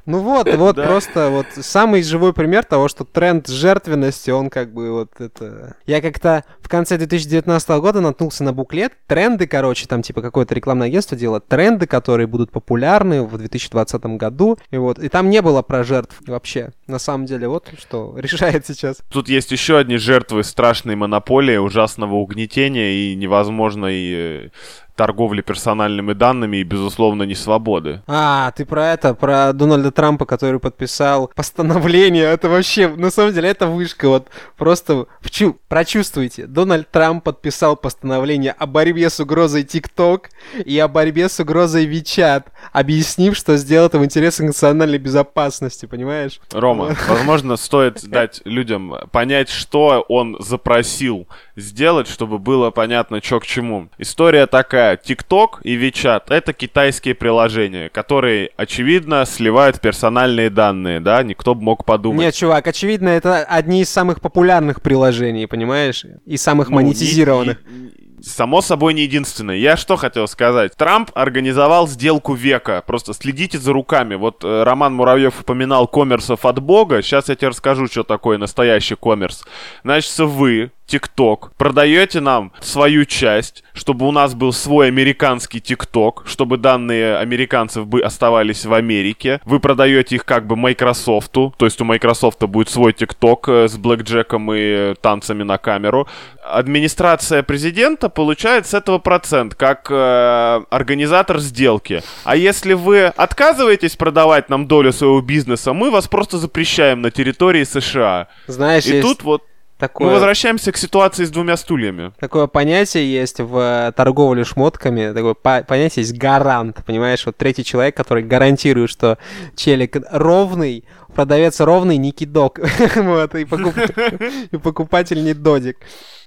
Ну вот, вот просто вот самый живой пример того, что тренд жертвенности, он как бы вот это... Я как-то в конце 2019 года наткнулся на буклет, тренды, короче, там типа какое-то рекламное агентство делает, тренды, которые будут популярны в 2020 году, и вот, и там не было про жертв вообще. На самом деле, вот что решает сейчас. Тут есть еще одни жертвы страшной монополии, ужасного угнетения и невозможной э, торговли персональными данными и, безусловно, не свободы. А, ты про это, про Дональда Трампа, который подписал постановление. Это вообще, на самом деле, это вышка. Вот просто вчу, прочувствуйте. Дональд Трамп подписал постановление о борьбе с угрозой ТикТок и о борьбе с угрозой WeChat, объяснив, что сделал это в интересах национальной безопасности, понимаешь? Рома, возможно, стоит дать людям понять, что он запросил сделать, чтобы было понятно, что к чему. История такая. TikTok и WeChat — это китайские приложения, которые, очевидно, сливают персональные данные, да? Никто бы мог подумать. Нет, чувак, очевидно, это одни из самых популярных приложений, понимаешь? И самых Ну, не- монетизированных. не- Само собой не единственное. Я что хотел сказать? Трамп организовал сделку века. Просто следите за руками. Вот э, Роман Муравьев упоминал коммерсов от Бога. Сейчас я тебе расскажу, что такое настоящий коммерс. Значит, вы, ТикТок, продаете нам свою часть, чтобы у нас был свой американский ТикТок, чтобы данные американцев бы оставались в Америке. Вы продаете их как бы Майкрософту, то есть у Microsoft будет свой ТикТок э, с блэкджеком и танцами на камеру. Администрация президента получает с этого процент, как э, организатор сделки. А если вы отказываетесь продавать нам долю своего бизнеса, мы вас просто запрещаем на территории США. Знаешь, И есть тут вот такое... мы возвращаемся к ситуации с двумя стульями. Такое понятие есть в э, торговле шмотками, такое по- понятие есть гарант, понимаешь, вот третий человек, который гарантирует, что челик ровный, продавец ровный, не кидок, вот, и, покуп- и покупатель не додик.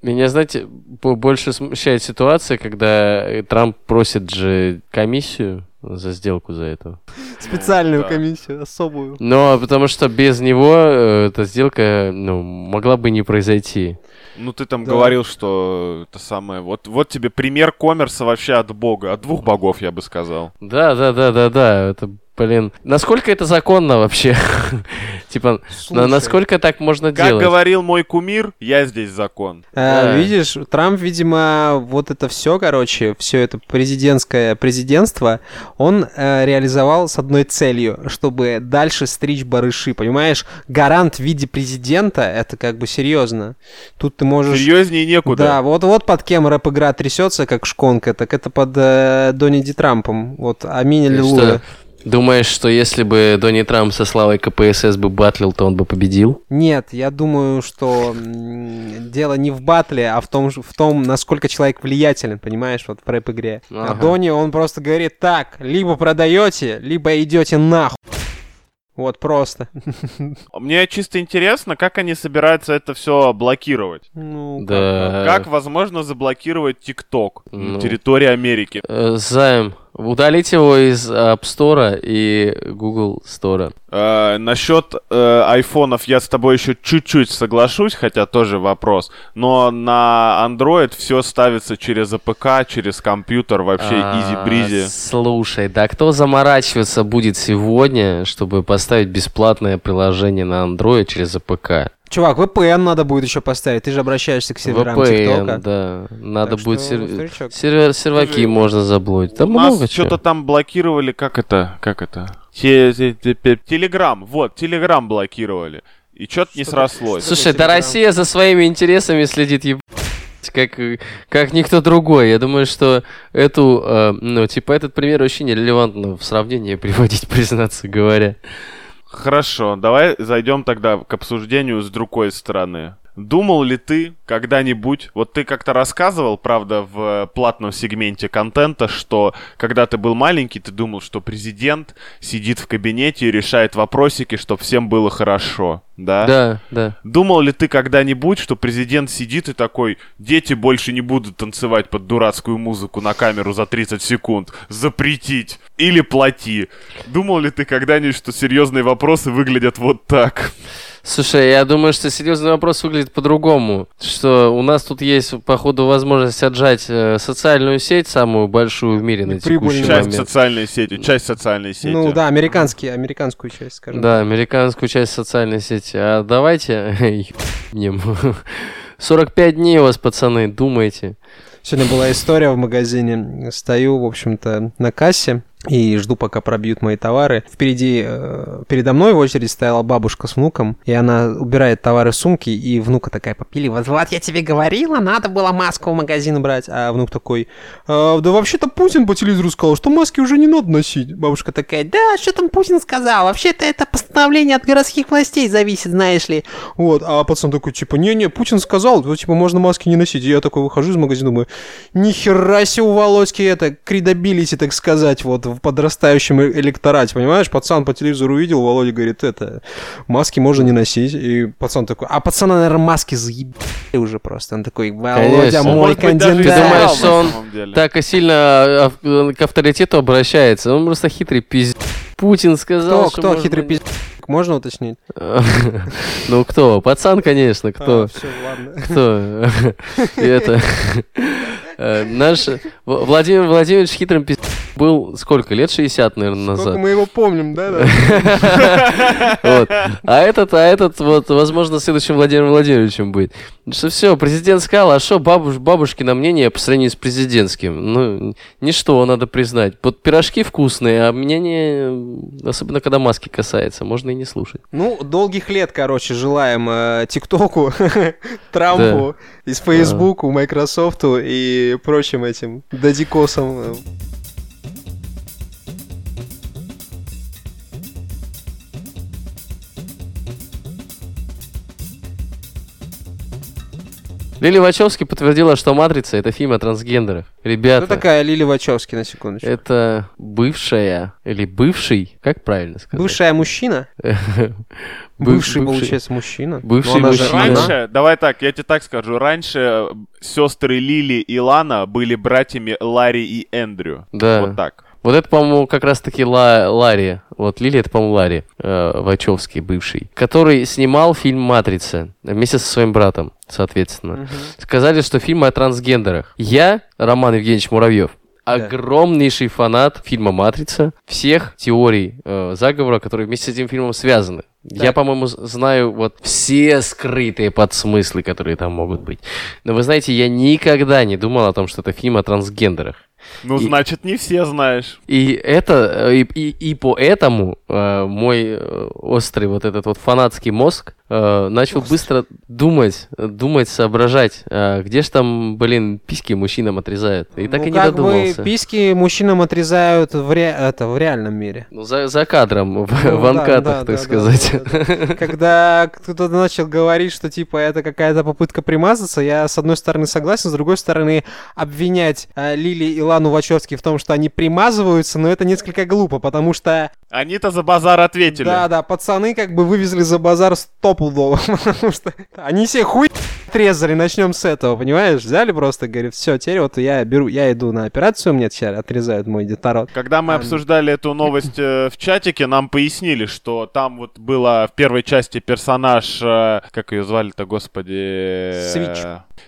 Меня, знаете, бо- больше смущает ситуация, когда э, Трамп просит же комиссию за сделку за это. Специальную да. комиссию, особую. Но потому что без него э, эта сделка, ну, могла бы не произойти. Ну, ты там Да. говорил, что это самое... Вот, вот тебе пример коммерса вообще от бога, от двух богов, я бы сказал. Да, да, да, да, да. Это, блин. Насколько это законно вообще? Типа, на- Слушай. насколько так можно Как делать? говорил мой кумир, я здесь закон. А, Да. Видишь, Трамп, видимо, вот это все, короче, все это президентское президентство, он э, реализовал с одной целью, чтобы дальше стричь барыши, понимаешь? Гарант в виде президента, это как бы серьезно. Тут ты можешь... Серьезнее некуда. Да, вот вот под кем рэп-игра трясется, как шконка, так это под э, Донни Ди Трампом. Вот, аминь, Ты аллилуйя. Думаешь, что если бы Донни Трамп со славой КПСС бы батлил, то он бы победил? Нет, я думаю, что дело не в батле, а в том, в том, насколько человек влиятелен, понимаешь, вот в рэп-игре. А Ага. Дони, он просто говорит так, либо продаете, либо идете нахуй. Вот просто. Мне чисто интересно, как они собираются это все блокировать. Ну, Да. Как возможно заблокировать ТикТок. Ну. на территории Америки? Э, Займ, удалить его из App Store и Google Store. Э, насчет э, айфонов я с тобой еще чуть-чуть соглашусь, хотя тоже вопрос. Но на Android все ставится через APK, через компьютер, вообще А, easy-breezy. Слушай, да кто заморачиваться будет сегодня, чтобы поставить бесплатное приложение на Android через APK? Чувак, VPN надо будет еще поставить. Ты же обращаешься к серверам VPN, ТикТока. да. Надо Так будет сер- старичок. сервер- серваки Слушай, можно заблудить. Там У нас много чего. что-то там блокировали, как это, как это? Те- те- те- те- Телеграм, вот, Телеграм блокировали. И что-то не срослось. Слушай, да? Россия за своими интересами следит ебать, как, как никто другой. Я думаю, что эту, э, ну, типа, этот пример вообще нерелевантно в сравнении приводить, признаться говоря. Хорошо, давай зайдем тогда к обсуждению с другой стороны. Думал ли ты когда-нибудь, вот ты как-то рассказывал, правда, в платном сегменте контента, что когда ты был маленький, ты думал, что президент сидит в кабинете и решает вопросики, чтобы всем было хорошо, да? Да, да. Думал ли ты когда-нибудь, что президент сидит и такой, дети больше не будут танцевать под дурацкую музыку на камеру за 30 секунд, запретить или плати? Думал ли ты когда-нибудь, что серьезные вопросы выглядят вот так? Слушай, я думаю, что серьезный вопрос выглядит по-другому. Что у нас тут есть, походу, возможность отжать э, социальную сеть, самую большую в мире на текущий Часть момент. социальной сети, часть социальной сети. Ну да, американский, американскую часть, скажем. Да, американскую часть социальной сети. А давайте ебнем. 45 дней у вас, пацаны, думайте. Сегодня была история в магазине. Стою, в общем-то, на кассе и жду, пока пробьют мои товары. Впереди, э, передо мной в очереди стояла бабушка с внуком, и она убирает товары в сумки, и внука такая попилива. Вот я тебе говорила, надо было маску в магазин брать. А внук такой, «А, да вообще-то Путин по телевизору сказал, что маски уже не надо носить. Бабушка такая, да, что там Путин сказал? Вообще-то это постановление от городских властей зависит, знаешь ли. Вот, а пацан такой, типа, не-не, Путин сказал, вот, типа, можно маски не носить. И я такой выхожу из магазина, думаю, нихера себе у Володьки это, credibility, так сказать, вот, в подрастающем э- электорате, понимаешь? Пацан по телевизору увидел, Володя говорит, это, маски можно не носить. И пацан такой, а пацана, наверное, маски заебали уже просто. Он такой, Володя, Конечно. мой кандидат. Ты думаешь, что он. Так и сильно а, а, к авторитету обращается. Он просто хитрый пиздец. Путин сказал, Кто, что кто можно- хитрый пиздец? Можно уточнить? Ну кто? Пацан, конечно, кто? все, ладно. Кто? И это... э, Наш Владимир Владимирович хитрым пиздец был сколько? Лет 60, наверное, Сколько назад. мы его помним, да? Вот. А этот, а этот вот, возможно, следующим Владимиром Владимировичем будет. Что все, президент сказал, а что бабуш, бабушкино мнение по сравнению с президентским? Ну, ничто, надо признать. Вот пирожки вкусные, а мнение, особенно когда маски касается, можно и не слушать. Ну, долгих лет, короче, желаем э, ТикТоку, Трампу, из Фейсбуку, Майкрософту и прочим этим дадикосам. Лили Вачовски подтвердила, что «Матрица» — это фильм о трансгендерах. Ребята, Кто такая Лили Вачовски, на секундочку? это бывшая или бывший, как правильно сказать? Бывшая мужчина? Быв- Бывший, получается, мужчина? Бывший Ну, же мужчина. Раньше, давай так, я тебе так скажу, раньше сестры Лили и Лана были братьями Ларри и Эндрю. Да. Вот так. Вот это, по-моему, как раз-таки Ла- Ларри. Вот Лили, это, по-моему, Ларри э, Вачовский бывший, который снимал фильм «Матрица» вместе со своим братом, соответственно. Сказали, что фильм о трансгендерах. Я, Роман Евгеньевич Муравьев, огромнейший фанат фильма «Матрица», всех теорий э, заговора, которые вместе с этим фильмом связаны. Я, по-моему, знаю вот все скрытые подсмыслы, которые там могут быть. Но вы знаете, я никогда не думал о том, что это фильм о трансгендерах. Ну, И- значит, не все знаешь. И это, э, и, и, и поэтому э, мой э, острый вот этот вот фанатский мозг начал быстро думать, думать, соображать, э, где же там, блин, письки мужчинам отрезают. И так Ну, и не как бы додумался. письки мужчинам отрезают в, ре- это, в реальном мире. Ну, за, за кадром, в, Ну, в да, анкатах, да, так да, сказать. да, да, да. Когда кто-то начал говорить, что типа это какая-то попытка примазаться, я с одной стороны согласен, с другой стороны обвинять э, Лили и Лану Вачовски в том, что они примазываются, но это несколько глупо, потому что Они-то за базар ответили. да, да, пацаны как бы вывезли за базар стопудово, потому что они себе хуй отрезали, начнем с этого, понимаешь? Взяли просто, говорят, все, теперь вот я беру, я иду на операцию, мне теперь отрезают мой детород. Когда мы А, обсуждали эту новость э, в чатике, нам пояснили, что там вот было в первой части персонаж, э, как ее звали-то, господи... Свич.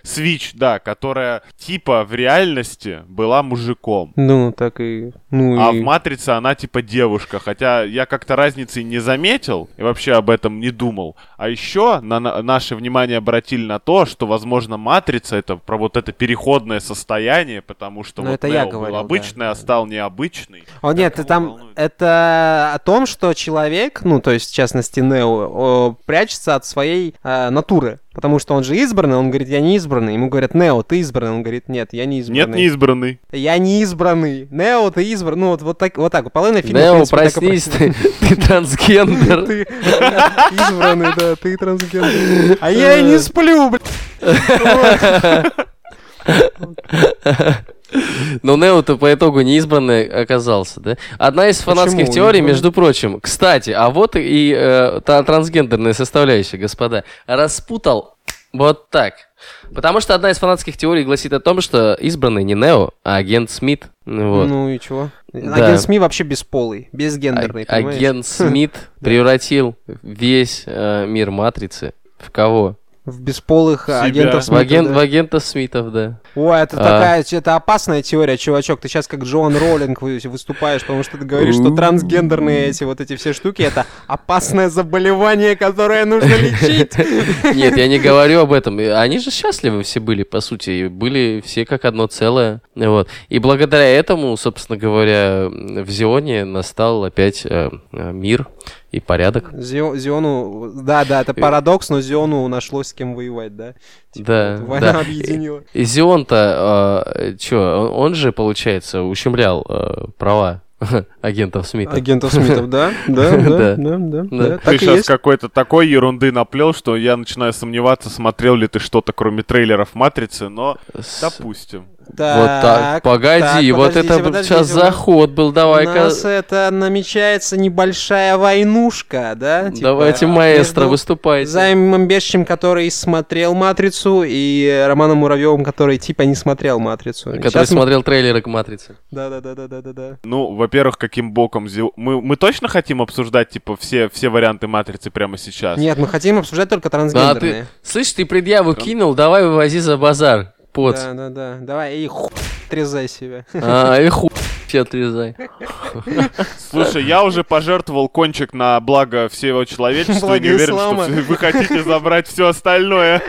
Свич, да, которая типа в реальности была мужиком. Ну, так и... Ну, А и... в «Матрице» она типа девушка, хотя я как-то разницы не заметил и вообще об этом не думал. А еще на, на- наше внимание обратили на то, что, возможно, «Матрица» — это про вот это переходное состояние, потому что Ну, вот это я Нео был говорил, да, обычный, а да. стал необычный. О, нет, Кого там волнует? это о том, что человек, ну, то есть, в частности, Нео, о, прячется от своей э, натуры. Потому что он же избранный, он говорит, я не избранный. Ему говорят, Нео, ты избранный. Он говорит, нет, я не избранный. Нет, не избранный. Я не избранный. Нео, ты избранный. Ну, вот, вот, так, вот так. Половина фильма, Нео, принципе, так и проснись, про- ты, ты трансгендер. Ты избранный, да, ты трансгендер. А я и не сплю, блядь. Но Нео-то по итогу не избранный оказался, да? Одна из фанатских Почему? теорий, между прочим, кстати, а вот и э, та трансгендерная составляющая, господа, распутал вот так. Потому что одна из фанатских теорий гласит о том, что избранный не Нео, а агент Смит. Ну Вот. Ну и чего? Да. Агент СМИ вообще бесполый, безгендерный, А- понимаешь? агент Смит превратил весь э, мир Матрицы в кого? В бесполых Себя. агентов В, Смита, аген- да. в агента Смитов, да. Ой, это А. такая, это опасная теория, чувачок. Ты сейчас как Джоан Роллинг вы- выступаешь, потому что ты говоришь, что трансгендерные эти вот эти все штуки это опасное заболевание, которое нужно лечить. Нет, я не говорю об этом. Они же счастливы все были, по сути. и Были все как одно целое. Вот. И благодаря этому, собственно говоря, в Зионе настал опять э, э, мир и порядок. Зио- Зиону, да, да, это парадокс, но Зиону нашлось с кем воевать, да? Типа, Да, вот Война да. объединила. И Зион-то, э, чё, он, он же, получается, ущемлял э, права агентов Смита. Агентов Смитов, да? Да, да, Да. да, да. Ты Так и сейчас какой-то такой ерунды наплел, что я начинаю сомневаться, смотрел ли ты что-то, кроме трейлеров «Матрицы», но С- допустим. Вот так, погоди, так, вот это подождите, сейчас у нас- заход был, У давай-ка. нас это намечается небольшая войнушка, да? Типа, Давайте, маэстро, выступайте. Займом Бешчем, который смотрел «Матрицу», и Романом Муравьевым, который типа не смотрел «Матрицу». Который Сейчас мы- смотрел трейлеры к Матрице. Да-да-да-да-да-да. Ну, во-первых, каким боком... Мы, мы точно хотим обсуждать, типа, все, все варианты «Матрицы» прямо сейчас? Нет, мы хотим обсуждать только трансгендерные. ты, слышь, ты предъяву кинул, давай вывози за базар. Поц. Да-да-да. Давай, и ху... отрезай себя. А, и тебе отрезай. Слушай, я уже пожертвовал кончик на благо всего человечества и Благо не уверен, ислама. что вы хотите забрать все остальное.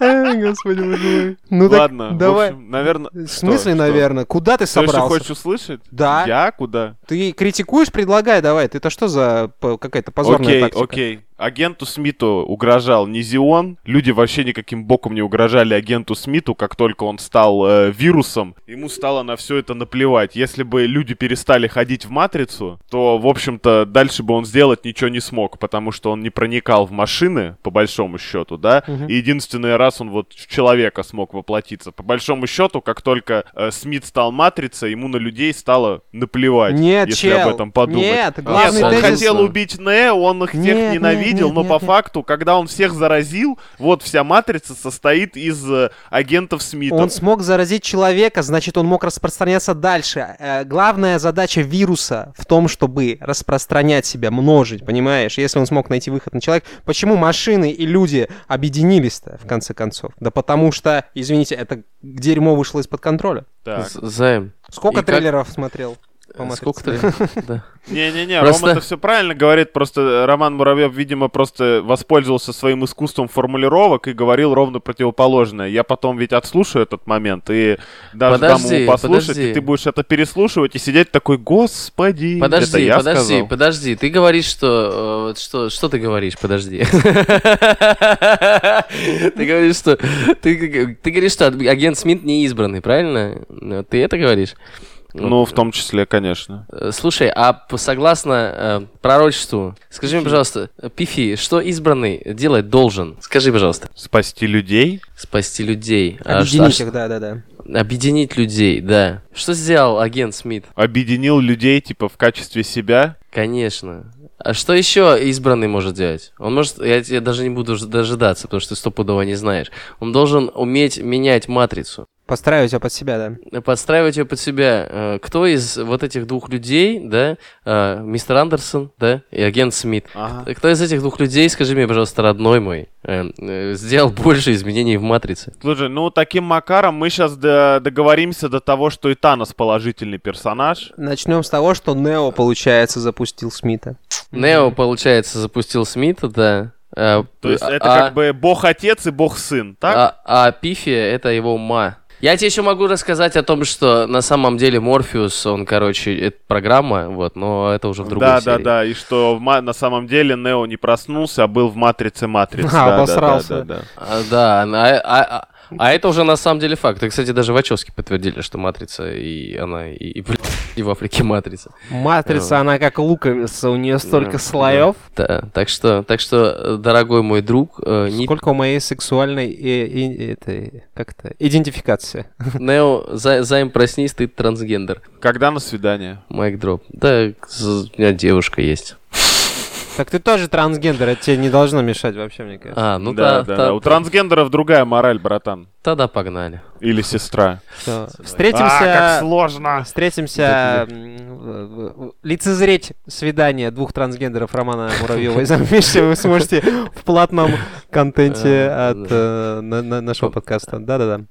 Господи, боже мой. Ну так, Ладно, в давай. общем, наверное... В смысле, наверное? Куда ты Ты что, собрался? хочешь услышать? Да. Я куда? Ты критикуешь, предлагай, давай. Ты-то что за какая-то позорная окей, тактика? окей. Агенту Смиту угрожал не Зион. Люди вообще никаким боком не угрожали агенту Смиту, как только он стал э, вирусом. Ему стало на все это наплевать. Если бы люди перестали ходить в Матрицу, то, в общем-то, дальше бы он сделать ничего не смог, потому что он не проникал в машины, по большому счету, да. Мгм. И единственный раз он вот в человека смог воплотиться. По большому счету, как только э, Смит стал Матрицей, ему на людей стало наплевать, Нет, если чел, об этом подумать. нет, Нет, главный он тезис- хотел убить Нео, он их всех Нет, ненавидел, нет, нет, но нет, по нет. факту, когда он всех заразил, вот вся матрица состоит из э, агентов Смита. Он смог заразить человека, значит, он мог распространяться дальше. Э, главная задача вируса в том, чтобы распространять себя, множить, понимаешь? Если он смог найти выход на человека, почему машины и люди объединились-то, в конце концов? Да потому что, извините, это дерьмо вышло из-под контроля. Так. Займ. Сколько И как- трейлеров смотрел? По «Матрице»? Сколько ты? Да. Не-не-не, Просто- Рома-то все правильно говорит, просто Роман Муравьев, видимо, просто воспользовался своим искусством формулировок и говорил ровно противоположное. Я потом ведь отслушаю этот момент и даже дам ему послушать, и ты будешь это переслушивать и сидеть такой, господи, это Подожди, я подожди, сказал». подожди. Ты говоришь, что... э, что, что ты говоришь? Подожди. Ты говоришь, что... Ты, ты говоришь, что агент Смит не избранный, правильно? Ты это говоришь? Ну, в том числе, конечно. Э, Слушай, а согласно э, пророчеству, скажи мне, пожалуйста, Пифи, что избранный делать должен? Скажи, пожалуйста. Спасти людей? Спасти людей. А Объединить ш- а их, да-да-да. Объединить людей, да. Что сделал агент Смит? Объединил людей, типа, в качестве себя? Конечно. А что еще избранный может делать? Он может, я тебе даже не буду дожидаться, потому что ты стопудово не знаешь. Он должен уметь менять матрицу. Подстраивать ее под себя, да. подстраивать ее под себя. Э, Кто из вот этих двух людей, да, э, мистер Андерсон, да, и агент Смит, Ага. кто из этих двух людей, скажи мне, пожалуйста, родной мой, э, э, сделал больше изменений в матрице? Слушай, ну таким макаром мы сейчас договоримся до того, что и Танос положительный персонаж. Начнем с того, что Нео, получается, запустил Смита. Нео, получается, запустил Смита, да. э, То есть это а- как бы бог-отец и бог-сын, так? А, а Пифия это его ма. Я тебе еще могу рассказать о том, что на самом деле Морфеус, он, короче, это программа, вот, но это уже в другой да, серии. да, да, и что в на самом деле Нео не проснулся, а был в матрице матрицы. А, Да, да, обосрался. Да, да, да. А, да, а, а- а- это уже на самом деле факт. И, кстати, даже Вачовски подтвердили, что Матрица, и она, и, и, и в Африке Матрица. Матрица, она как луковица, у нее столько слоев. Да, так что, так что, дорогой мой друг, э, Сколько у моей сексуальной и- этой, как то идентификации. Нео, за- займ, проснись, ты трансгендер. Когда на свидание? Майк дроп. Да, у меня девушка есть. Так ты тоже трансгендер, это тебе не должно мешать вообще, мне кажется. А, ну да, да, да, та- да. У трансгендеров другая мораль, братан. тогда погнали. Или сестра. Всё. А, Встретимся... как сложно. Встретимся лицезреть свидание двух трансгендеров Романа Муравьева и Замещи вы сможете в платном контенте А, от э, на- на- нашего подкаста. Да-да-да.